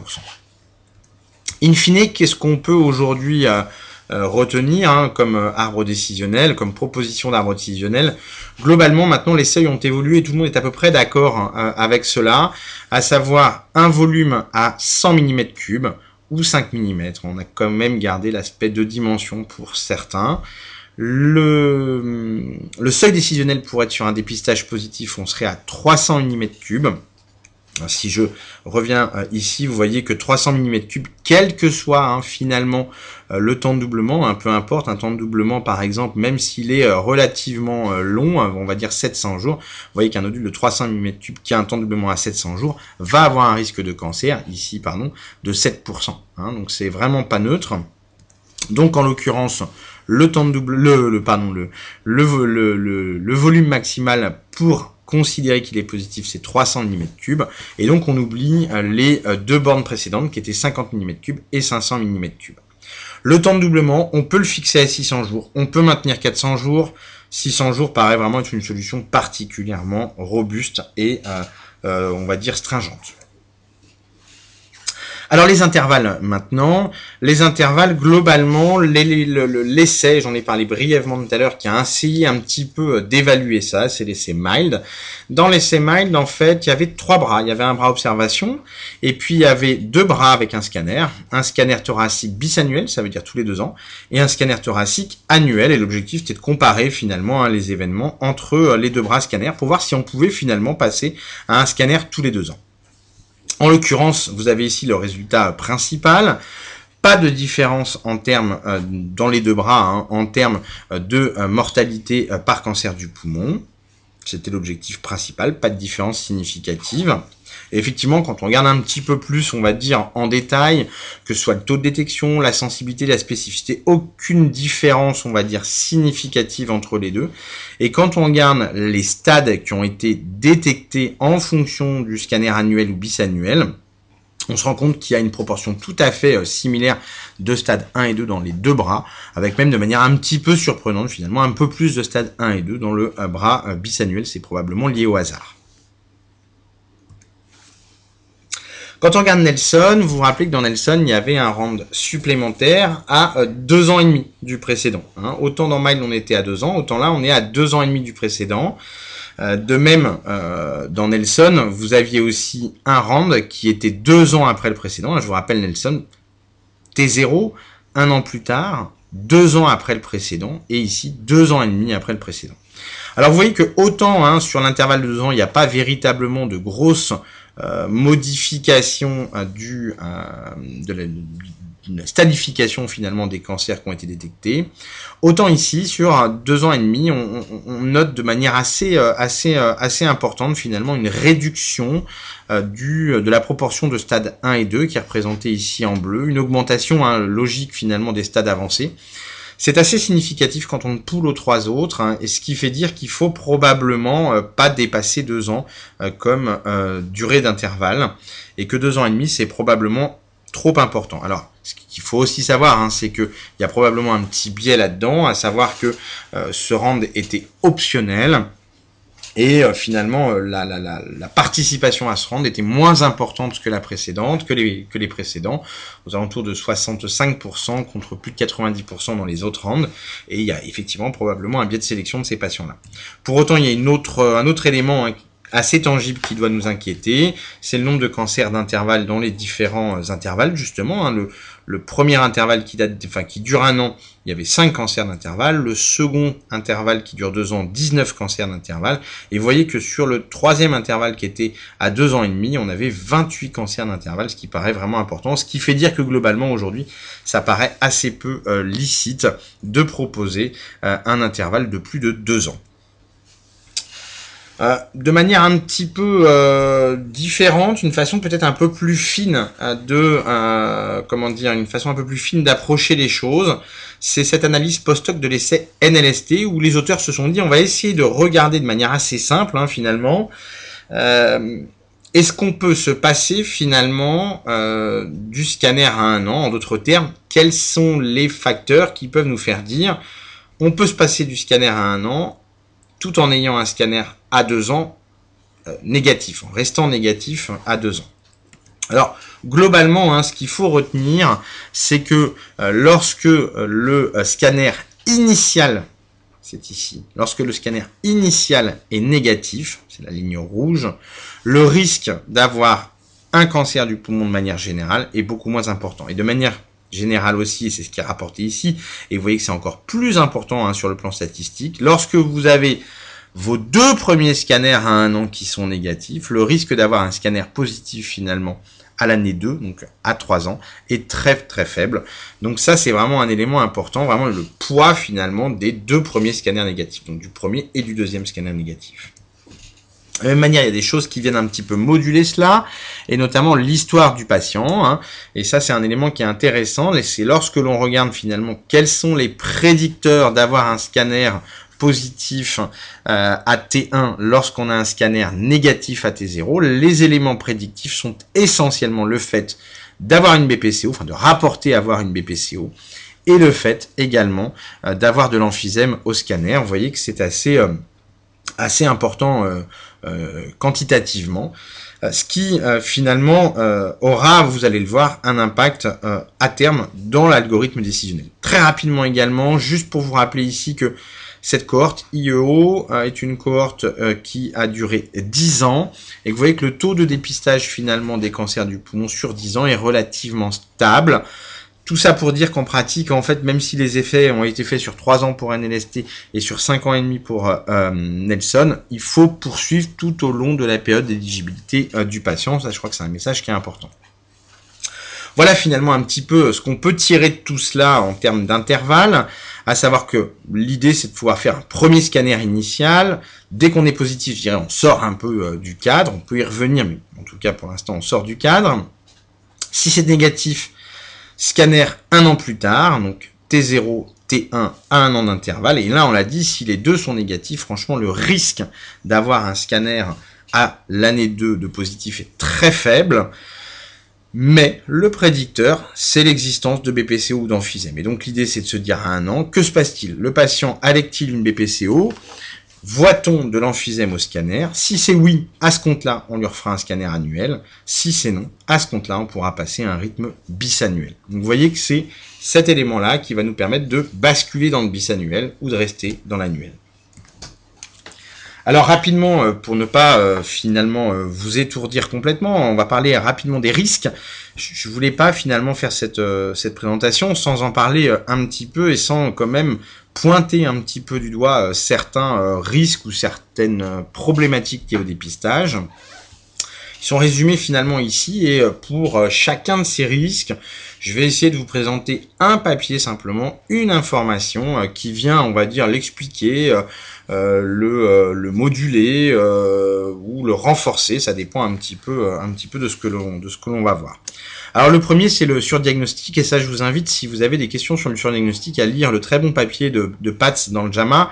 In fine, qu'est-ce qu'on peut aujourd'hui euh, retenir hein, comme arbre décisionnel, comme proposition d'arbre décisionnel Globalement, maintenant, les seuils ont évolué, tout le monde est à peu près d'accord hein, avec cela, à savoir un volume à 100 mm3, ou 5 mm. On a quand même gardé l'aspect de dimension pour certains. Le, le seuil décisionnel pour être sur un dépistage positif, on serait à 300 mm3. Si je reviens euh, ici, vous voyez que 300 mm3, quel que soit hein, finalement euh, le temps de doublement, hein, peu importe, un temps de doublement par exemple, même s'il est euh, relativement long, on va dire 700 jours, vous voyez qu'un nodule de 300 mm3 qui a un temps de doublement à 700 jours va avoir un risque de cancer, ici pardon, de 7%. Hein, donc c'est vraiment pas neutre. Donc en l'occurrence, le temps de double, le, pardon, le, le, le volume maximal pour considérer qu'il est positif, c'est 300 mm3, et donc on oublie euh, les euh, deux bornes précédentes qui étaient 50 mm3 et 500 mm3. Le temps de doublement, on peut le fixer à 600 jours, on peut maintenir 400 jours. 600 jours paraît vraiment être une solution particulièrement robuste et, euh, euh, on va dire, stringente. Alors les intervalles maintenant, les intervalles globalement, l'essai, j'en ai parlé brièvement tout à l'heure, qui a essayé un petit peu euh, d'évaluer ça, c'est l'essai mild. Dans l'essai mild, en fait, il y avait trois bras. Il y avait un bras observation, et puis il y avait deux bras avec un scanner, un scanner thoracique bisannuel, ça veut dire tous les deux ans, et un scanner thoracique annuel. Et l'objectif c'était de comparer finalement hein, les événements entre euh, les deux bras scanners pour voir si on pouvait finalement passer à un scanner tous les deux ans. En l'occurrence, vous avez ici le résultat principal. Pas de différence en termes, euh, dans les deux bras, hein, en termes euh, de euh, mortalité par cancer du poumon. C'était l'objectif principal, pas de différence significative effectivement, quand on regarde un petit peu plus, on va dire en détail, que ce soit le taux de détection, la sensibilité, la spécificité, aucune différence, on va dire, significative entre les deux. Et quand on regarde les stades qui ont été détectés en fonction du scanner annuel ou bisannuel, on se rend compte qu'il y a une proportion tout à fait euh, similaire de stade 1 et 2 dans les deux bras, avec même de manière un petit peu surprenante finalement, un peu plus de stade 1 et 2 dans le euh, bras euh, bisannuel, c'est probablement lié au hasard. Quand on regarde Nelson, vous vous rappelez que dans Nelson, il y avait un rand supplémentaire à euh, deux ans et demi du précédent. Hein. Autant dans Mile, on était à deux ans, autant là, on est à deux ans et demi du précédent. Euh, de même, euh, dans Nelson, vous aviez aussi un rand qui était deux ans après le précédent. je vous rappelle Nelson, T0, un an plus tard, deux ans après le précédent, et ici, deux ans et demi après le précédent. Alors vous voyez que autant hein, sur l'intervalle de deux ans, il n'y a pas véritablement de grosses modification euh, du, euh, de la, stadification finalement des cancers qui ont été détectés. Autant ici, sur deux ans et demi, on, note de manière assez, assez, assez importante finalement une réduction du, de la proportion de stades 1 et 2 qui est représentée ici en bleu, une augmentation hein, logique finalement des stades avancés. C'est assez significatif quand on poule aux trois autres, hein, et ce qui fait dire qu'il faut probablement euh, pas dépasser deux ans euh, comme euh, durée d'intervalle, et que deux ans et demi c'est probablement trop important. Alors, ce qu'il faut aussi savoir, hein, c'est qu'il y a probablement un petit biais là-dedans, à savoir que ce rand était optionnel, et euh, finalement, euh, la, la, la, la, participation à ce rand était moins importante que la précédente, que les, que les précédents, aux alentours de 65% contre plus de 90% dans les autres rands. Et il y a effectivement probablement un biais de sélection de ces patients-là. Pour autant, il y a une autre, un autre élément hein, assez tangible qui doit nous inquiéter, c'est le nombre de cancers d'intervalle dans les différents euh, intervalles, justement. Hein, le, le, premier intervalle qui, date, enfin, qui dure un an, il y avait 5 cancers d'intervalle. Le second intervalle qui dure 2 ans, 19 cancers d'intervalle. Et vous voyez que sur le troisième intervalle qui était à 2 ans et demi, on avait 28 cancers d'intervalle, ce qui paraît vraiment important. Ce qui fait dire que globalement, aujourd'hui, ça paraît assez peu euh, licite de proposer euh, un intervalle de plus de 2 ans. Euh, de manière un petit peu euh, différente, une façon peut-être un peu plus fine euh, de, comment dire, une façon un peu plus fine d'approcher les choses. C'est cette analyse post-hoc de l'essai NLST où les auteurs se sont dit on va essayer de regarder de manière assez simple hein, finalement. est-ce qu'on peut se passer finalement du scanner à un an En d'autres termes, quels sont les facteurs qui peuvent nous faire dire on peut se passer du scanner à un an tout en ayant un scanner à deux ans euh, négatif, en restant négatif à deux ans. Alors, globalement, hein, ce qu'il faut retenir, c'est que euh, lorsque euh, le scanner initial, c'est ici, lorsque le scanner initial est négatif, c'est la ligne rouge, le risque d'avoir un cancer du poumon de manière générale est beaucoup moins important. Et de manière générale aussi, et c'est ce qui est rapporté ici, et vous voyez que c'est encore plus important hein, sur le plan statistique, lorsque vous avez vos deux premiers scanners à un an qui sont négatifs, le risque d'avoir un scanner positif finalement à l'année 2, donc à 3 ans, est très très faible. Donc ça c'est vraiment un élément important, vraiment le poids finalement des deux premiers scanners négatifs, donc du premier et du deuxième scanner négatif. De la même manière, il y a des choses qui viennent un petit peu moduler cela, et notamment l'histoire du patient. Hein. Et ça, c'est un élément qui est intéressant. Et c'est lorsque l'on regarde finalement quels sont les prédicteurs d'avoir un scanner positif euh, à T1 lorsqu'on a un scanner négatif à T0. Les éléments prédictifs sont essentiellement le fait d'avoir une BPCO, enfin de rapporter avoir une BPCO, et le fait également d'avoir de l'emphysème au scanner. Vous voyez que c'est assez, assez important quantitativement. Euh, ce qui euh, finalement euh, aura, vous allez le voir, un impact à terme dans l'algorithme décisionnel. Très rapidement également, juste pour vous rappeler ici que cette cohorte IEO est une cohorte qui a duré 10 ans et vous voyez que le taux de dépistage finalement des cancers du poumon sur 10 ans est relativement stable. Tout ça pour dire qu'en pratique, en fait, même si les effets ont été faits sur 3 ans pour NLST et sur 5 ans et demi pour euh, Nelson, il faut poursuivre tout au long de la période d'éligibilité euh, du patient. Ça, je crois que c'est un message qui est important. Voilà finalement un petit peu ce qu'on peut tirer de tout cela en termes d'intervalle, à savoir que l'idée c'est de pouvoir faire un premier scanner initial. Dès qu'on est positif, je dirais, on sort un peu euh, du cadre, on peut y revenir, mais en tout cas pour l'instant on sort du cadre. Si c'est négatif, Scanner un an plus tard, donc T0, T1 à un an d'intervalle. Et là, on l'a dit, si les deux sont négatifs, franchement, le risque d'avoir un scanner à l'année 2 de positif est très faible. Mais le prédicteur, c'est l'existence de BPCO ou d'emphysème. Et donc l'idée, c'est de se dire à un an, que se passe-t-il? Le patient allègue-t-il une BPCO Voit-on de l'emphysème au scanner? Si c'est oui, à ce compte-là, on lui refera un scanner annuel. Si c'est non, à ce compte-là, on pourra passer à un rythme bisannuel. Donc vous voyez que c'est cet élément-là qui va nous permettre de basculer dans le bisannuel ou de rester dans l'annuel. Alors rapidement, euh, pour ne pas euh, finalement euh, vous étourdir complètement, on va parler rapidement des risques. Je ne voulais pas finalement faire cette, présentation sans en parler un petit peu et sans quand même pointer un petit peu du doigt certains risques ou certaines problématiques liées au dépistage. Ils sont résumés finalement ici et pour chacun de ces risques, je vais essayer de vous présenter un papier simplement, une information qui vient, on va dire, l'expliquer, euh, le, euh, le, moduler euh, ou le renforcer, ça dépend un petit peu, un petit peu de ce que l'on de ce que l'on va voir. Alors le premier c'est le surdiagnostic. Et ça je vous invite si vous avez des questions sur le surdiagnostic à lire le très bon papier de, de dans le JAMA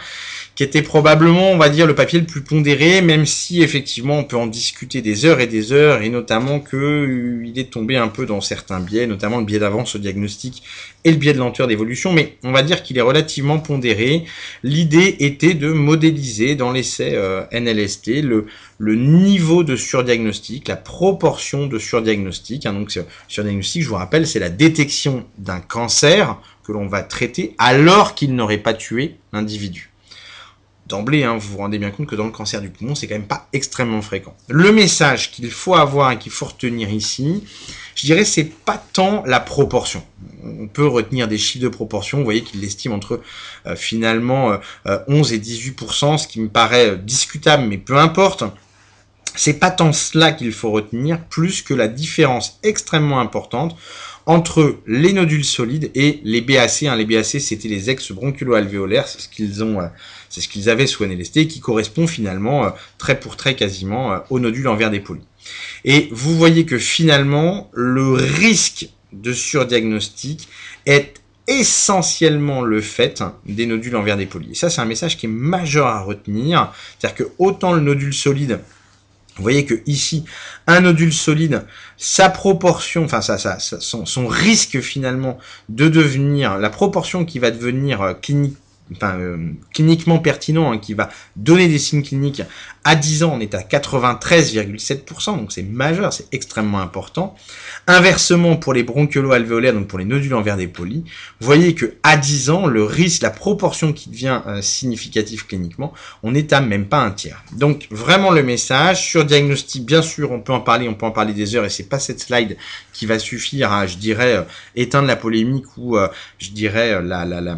qui était probablement, on va dire, le papier le plus pondéré, même si effectivement on peut en discuter des heures et des heures, et notamment que euh, il est tombé un peu dans certains biais, notamment le biais d'avance au diagnostic et le biais de lenteur d'évolution, mais on va dire qu'il est relativement pondéré. L'idée était de modéliser dans l'essai euh, NLST le, niveau de surdiagnostic, la proportion de surdiagnostic. Hein, donc surdiagnostic, je vous rappelle, c'est la détection d'un cancer que l'on va traiter alors qu'il n'aurait pas tué l'individu d'emblée, hein, vous vous rendez bien compte que dans le cancer du poumon, c'est quand même pas extrêmement fréquent. Le message qu'il faut avoir et qu'il faut retenir ici, je dirais, c'est pas tant la proportion. On peut retenir des chiffres de proportion. Vous voyez qu'il l'estime entre euh, finalement 11 euh, et 18% ce qui me paraît euh, discutable, mais peu importe. C'est pas tant cela qu'il faut retenir, plus que la différence extrêmement importante entre les nodules solides et les BAC. Hein. Les BAC, c'était les ex-bronchulo-alvéolaires, c'est ce qu'ils ont, euh, c'est ce qu'ils avaient sous NLST, qui correspond finalement euh, très pour très quasiment euh, aux nodules en verre dépoli. Et vous voyez que finalement, le risque de surdiagnostic est essentiellement le fait des nodules en verre dépoli. Et ça, c'est un message qui est majeur à retenir. C'est-à-dire que autant le nodule solide vous voyez que ici, un nodule solide, sa proportion, enfin ça, ça, son, son, risque finalement de devenir, la proportion qui va devenir euh, clinique enfin, euh, cliniquement pertinent, hein, qui va donner des signes cliniques à 10 ans, on est à 93,7%, donc c'est majeur, c'est extrêmement important. Inversement, pour les bronchiolo-alvéolaires, donc pour les nodules en verre dépoli, vous voyez que à 10 ans, le risque, la proportion qui devient euh, significative cliniquement, on est à même pas un tiers. Donc vraiment le message sur diagnostic, bien sûr, on peut en parler, on peut en parler des heures, et c'est pas cette slide qui va suffire à, je dirais, euh, éteindre la polémique ou, je dirais, la, la, la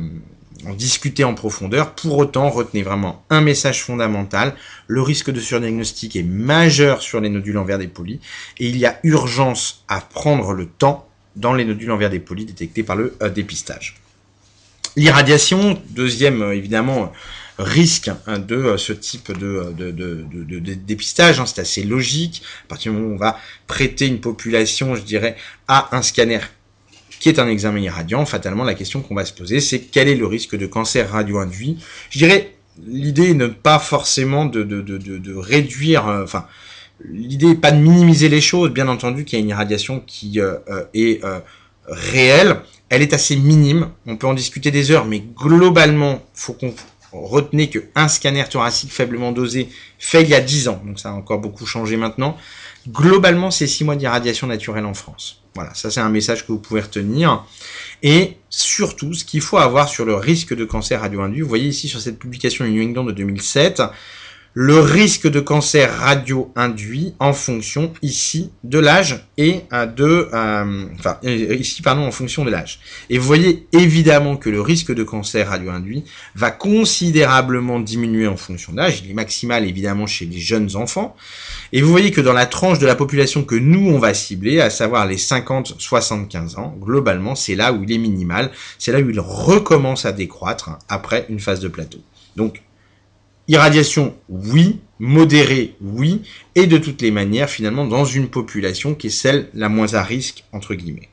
en discuter en profondeur. Pour autant, retenez vraiment un message fondamental. Le risque de surdiagnostic est majeur sur les nodules en verre dépoli et il y a urgence à prendre le temps dans les nodules en verre dépoli détectés par le euh, dépistage. L'irradiation, deuxième euh, évidemment risque hein, de euh, ce type de, de, dépistage, hein, c'est assez logique. À partir du moment où on va prêter une population, je dirais, à un scanner qui est un examen irradiant, fatalement, la question qu'on va se poser, c'est quel est le risque de cancer radio-induit? Je dirais, l'idée n'est pas forcément de, réduire, euh, enfin, l'idée n'est pas de minimiser les choses, bien entendu qu'il y a une irradiation qui euh, euh, est réelle, elle est assez minime. On peut en discuter des heures, mais globalement, faut qu'on retenez qu'un scanner thoracique faiblement dosé fait il y a 10 ans, donc ça a encore beaucoup changé maintenant. Globalement, c'est 6 mois d'irradiation naturelle en France. Voilà, ça c'est un message que vous pouvez retenir. Et surtout, ce qu'il faut avoir sur le risque de cancer radio-induit, vous voyez ici sur cette publication New England de 2007, le risque de cancer radio-induit en fonction ici de l'âge et euh, de euh, enfin ici pardon en fonction de l'âge. Et vous voyez évidemment que le risque de cancer radio-induit va considérablement diminuer en fonction de l'âge. Il est maximal évidemment chez les jeunes enfants. Et vous voyez que dans la tranche de la population que nous on va cibler, à savoir les 50-75 ans, globalement c'est là où il est minimal, c'est là où il recommence à décroître après une phase de plateau. Donc Irradiation, oui. Modérée, oui. Et de toutes les manières, finalement, dans une population qui est celle la moins à risque, entre guillemets.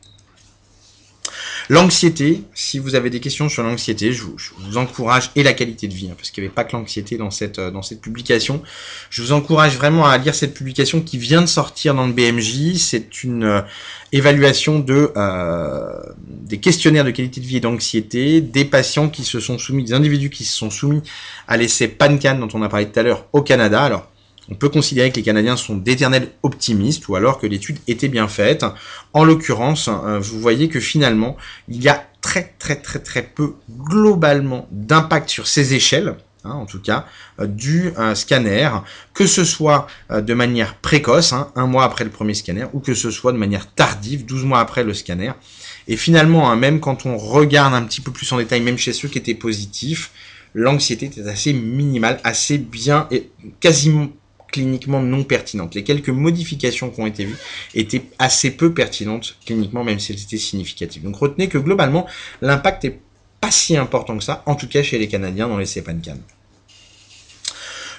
L'anxiété, si vous avez des questions sur l'anxiété, je, vous, encourage, et la qualité de vie, hein, parce qu'il n'y avait pas que l'anxiété dans cette, euh, dans cette publication, je vous encourage vraiment à lire cette publication qui vient de sortir dans le BMJ. C'est une euh, évaluation de euh, des questionnaires de qualité de vie et d'anxiété des patients qui se sont soumis, des individus qui se sont soumis à l'essai PANCAN dont on a parlé tout à l'heure au Canada. Alors, on peut considérer que les Canadiens sont d'éternels optimistes ou alors que l'étude était bien faite. En l'occurrence, euh, vous voyez que finalement, il y a très très très très peu globalement d'impact sur ces échelles, hein, en tout cas, euh, du euh, scanner, que ce soit de manière précoce, hein, un mois après le premier scanner, ou que ce soit de manière tardive, 12 mois après le scanner. Et finalement, hein, même quand on regarde un petit peu plus en détail, même chez ceux qui étaient positifs, l'anxiété était assez minimale, assez bien et quasiment cliniquement non pertinentes. Les quelques modifications qui ont été vues étaient assez peu pertinentes cliniquement, même si elles étaient significatives. Donc retenez que globalement, l'impact est pas si important que ça, en tout cas chez les Canadiens dans les CEPANCAN.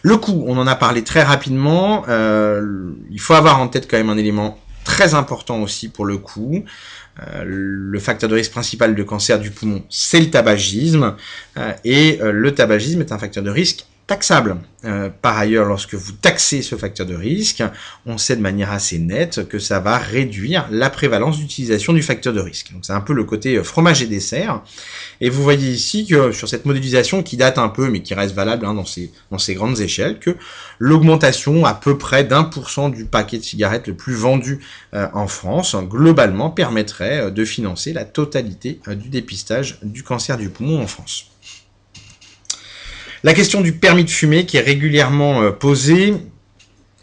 Le coût, on en a parlé très rapidement. Euh, il faut avoir en tête quand même un élément très important aussi pour le coût. Euh, le facteur de risque principal de cancer du poumon, c'est le tabagisme. Euh, et le tabagisme est un facteur de risque taxable. Euh, par ailleurs, lorsque vous taxez ce facteur de risque, on sait de manière assez nette que ça va réduire la prévalence d'utilisation du facteur de risque. Donc c'est un peu le côté euh, fromage et dessert. Et vous voyez ici que sur cette modélisation qui date un peu mais qui reste valable hein, dans, ces, grandes échelles, que l'augmentation à peu près d'un pour cent du paquet de cigarettes le plus vendu euh, en France, globalement, permettrait de financer la totalité du dépistage du cancer du poumon en France. La question du permis de fumer qui est régulièrement euh, posée,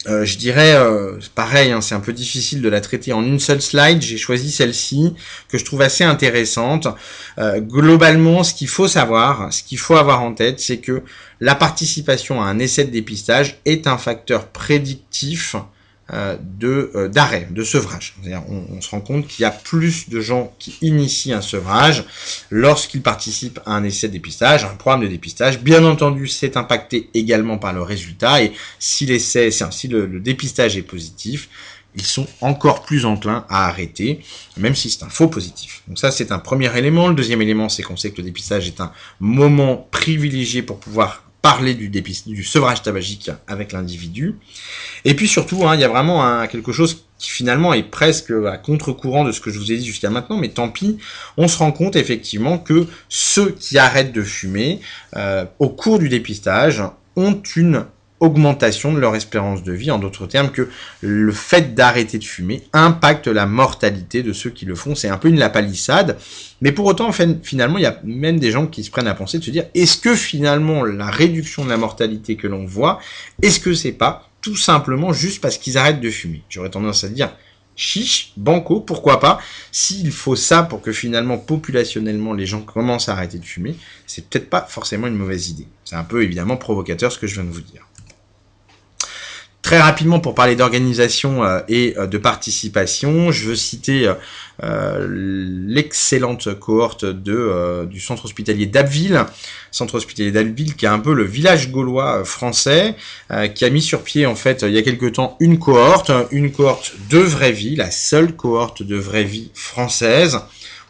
euh, je dirais, euh, pareil, hein, c'est un peu difficile de la traiter en une seule slide. J'ai choisi celle-ci que je trouve assez intéressante. globalement, ce qu'il faut savoir, ce qu'il faut avoir en tête, c'est que la participation à un essai de dépistage est un facteur prédictif euh, de euh, d'arrêt, de sevrage. On, on, se rend compte qu'il y a plus de gens qui initient un sevrage lorsqu'ils participent à un essai de dépistage, un programme de dépistage. Bien entendu, c'est impacté également par le résultat et si l'essai, si le, le dépistage est positif, ils sont encore plus enclins à arrêter, même si c'est un faux positif. Donc ça, c'est un premier élément. Le deuxième élément, c'est qu'on sait que le dépistage est un moment privilégié pour pouvoir parler du, du sevrage tabagique avec l'individu. Et puis surtout, hein, il y a vraiment quelque chose qui finalement est presque à contre-courant de ce que je vous ai dit jusqu'à maintenant, mais tant pis, on se rend compte effectivement que ceux qui arrêtent de fumer euh, au cours du dépistage ont une augmentation de leur espérance de vie, en d'autres termes que le fait d'arrêter de fumer impacte la mortalité de ceux qui le font. C'est un peu une lapalissade, mais pour autant, finalement, il y a même des gens qui se prennent à penser de se dire, est-ce que finalement la réduction de la mortalité que l'on voit, est-ce que c'est pas tout simplement juste parce qu'ils arrêtent de fumer? J'aurais tendance à dire, chiche, banco, pourquoi pas? S'il faut ça pour que finalement, populationnellement, les gens commencent à arrêter de fumer, c'est peut-être pas forcément une mauvaise idée. C'est un peu évidemment provocateur ce que je viens de vous dire. Très rapidement, pour parler d'organisation euh, et euh, de participation, je veux citer euh, l'excellente cohorte de, du centre hospitalier d'Abbeville, centre hospitalier d'Abbeville qui est un peu le village gaulois français, qui a mis sur pied en fait il y a quelque temps une cohorte, une cohorte de vraie vie, la seule cohorte de vraie vie française.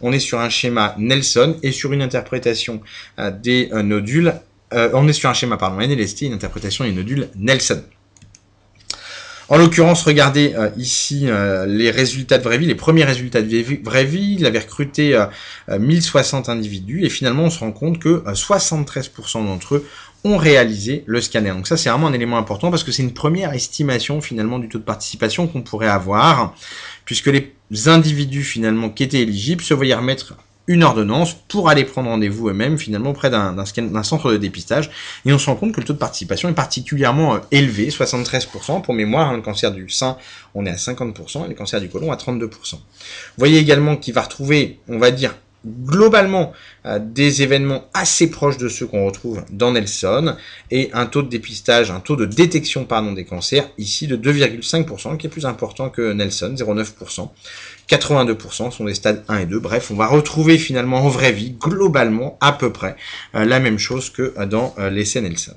On est sur un schéma Nelson et sur une interprétation des nodules, on est sur un schéma pardon NLST, une interprétation des nodules Nelson. En l'occurrence, regardez euh, ici euh, les résultats de vraie vie, les premiers résultats de vraie vie. Il avait recruté 1060 individus et finalement on se rend compte que 73% d'entre eux ont réalisé le scanner. Donc ça c'est vraiment un élément important parce que c'est une première estimation finalement du taux de participation qu'on pourrait avoir puisque les individus finalement qui étaient éligibles se voyaient remettre une ordonnance pour aller prendre rendez-vous eux-mêmes finalement auprès d'un centre de dépistage et on se rend compte que le taux de participation est particulièrement euh, élevé, 73% pour mémoire, hein, le cancer du sein on est à 50% et le cancer du côlon à 32%. Vous voyez également qu'il va retrouver, on va dire, globalement euh, des événements assez proches de ceux qu'on retrouve dans Nelson et un taux de dépistage, un taux de détection pardon des cancers ici de 2,5% qui est plus important que Nelson, 0,9%. 82% sont des stades 1 et 2. Bref, on va retrouver finalement en vraie vie globalement à peu près euh, la même chose que euh, dans l'essai Nelson.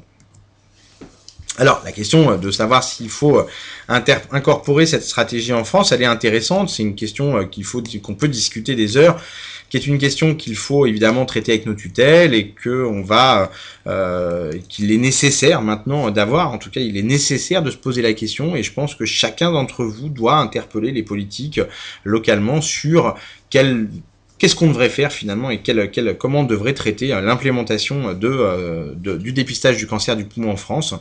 Alors, la question de savoir s'il faut incorporer cette stratégie en France, elle est intéressante. C'est une question qu'il faut qu'on peut discuter des heures qui est une question qu'il faut évidemment traiter avec nos tutelles et que on va, euh, qu'il est nécessaire maintenant d'avoir. En tout cas, il est nécessaire de se poser la question et je pense que chacun d'entre vous doit interpeller les politiques localement sur quel qu'est-ce qu'on devrait faire finalement et quel, quel, comment on devrait traiter l'implémentation euh, de, du dépistage du cancer du poumon en France.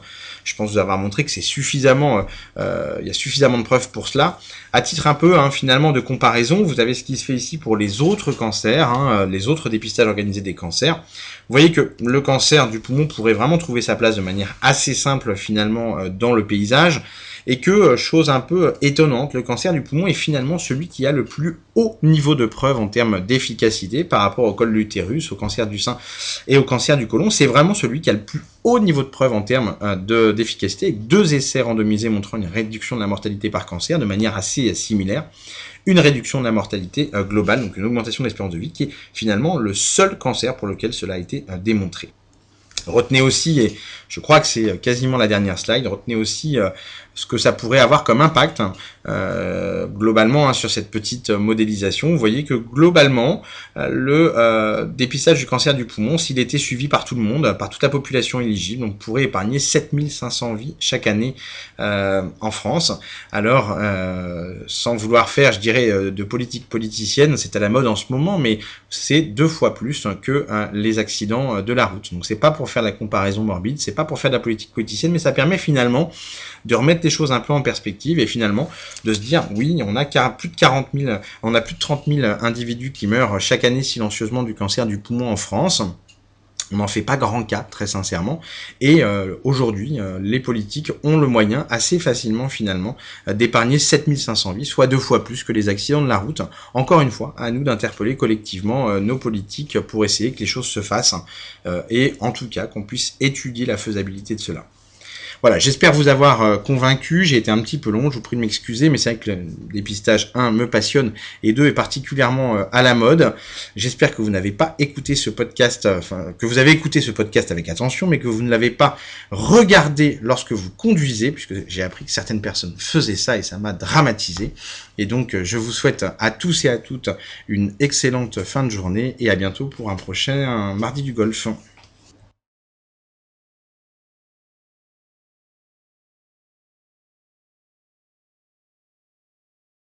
Je pense vous avoir montré que c'est suffisamment, euh, il y a suffisamment de preuves pour cela. À titre un peu hein, finalement de comparaison, vous avez ce qui se fait ici pour les autres cancers, hein, les autres dépistages organisés des cancers. Vous voyez que le cancer du poumon pourrait vraiment trouver sa place de manière assez simple finalement dans le paysage et que, euh, chose un peu euh, étonnante, le cancer du poumon est finalement celui qui a le plus haut niveau de preuve en termes d'efficacité par rapport au col de l'utérus, au cancer du sein et au cancer du côlon. C'est vraiment celui qui a le plus haut niveau de preuve en termes euh, d'efficacité, avec deux essais randomisés montrant une réduction de la mortalité par cancer de manière assez similaire une réduction de la mortalité globale, donc une augmentation de l'espérance de vie, qui est finalement le seul cancer pour lequel cela a été démontré. Retenez aussi, et je crois que c'est quasiment la dernière slide, retenez aussi ce que ça pourrait avoir comme impact euh, globalement hein, sur cette petite modélisation. Vous voyez que globalement, euh, le euh, dépistage du cancer du poumon, s'il était suivi par tout le monde, par toute la population éligible, on pourrait épargner 7500 vies chaque année en France. Alors, sans vouloir faire, je dirais, de politique politicienne, c'est à la mode en ce moment, mais c'est deux fois plus que les accidents de la route. Donc c'est pas pour faire la comparaison morbide, c'est pas pour faire de la politique politicienne, mais ça permet finalement de remettre les choses un peu en perspective et finalement de se dire oui, on a plus de 40 000, on a plus de 30 000 individus qui meurent chaque année silencieusement du cancer du poumon en France. On n'en fait pas grand cas, très sincèrement. Et euh, aujourd'hui, euh, les politiques ont le moyen, assez facilement finalement, euh, d'épargner 7500 vies, soit deux fois plus que les accidents de la route. Encore une fois, à nous d'interpeller collectivement nos politiques pour essayer que les choses se fassent, et en tout cas qu'on puisse étudier la faisabilité de cela. Voilà, j'espère vous avoir euh, convaincu. J'ai été un petit peu long, je vous prie de m'excuser, mais c'est vrai que le dépistage 1 me passionne et 2 est particulièrement euh, à la mode. J'espère que vous n'avez pas écouté ce podcast, euh, enfin, que vous avez écouté ce podcast avec attention, mais que vous ne l'avez pas regardé lorsque vous conduisez, puisque j'ai appris que certaines personnes faisaient ça et ça m'a dramatisé. Et donc, je vous souhaite à tous et à toutes une excellente fin de journée et à bientôt pour un prochain Mardi du Golf.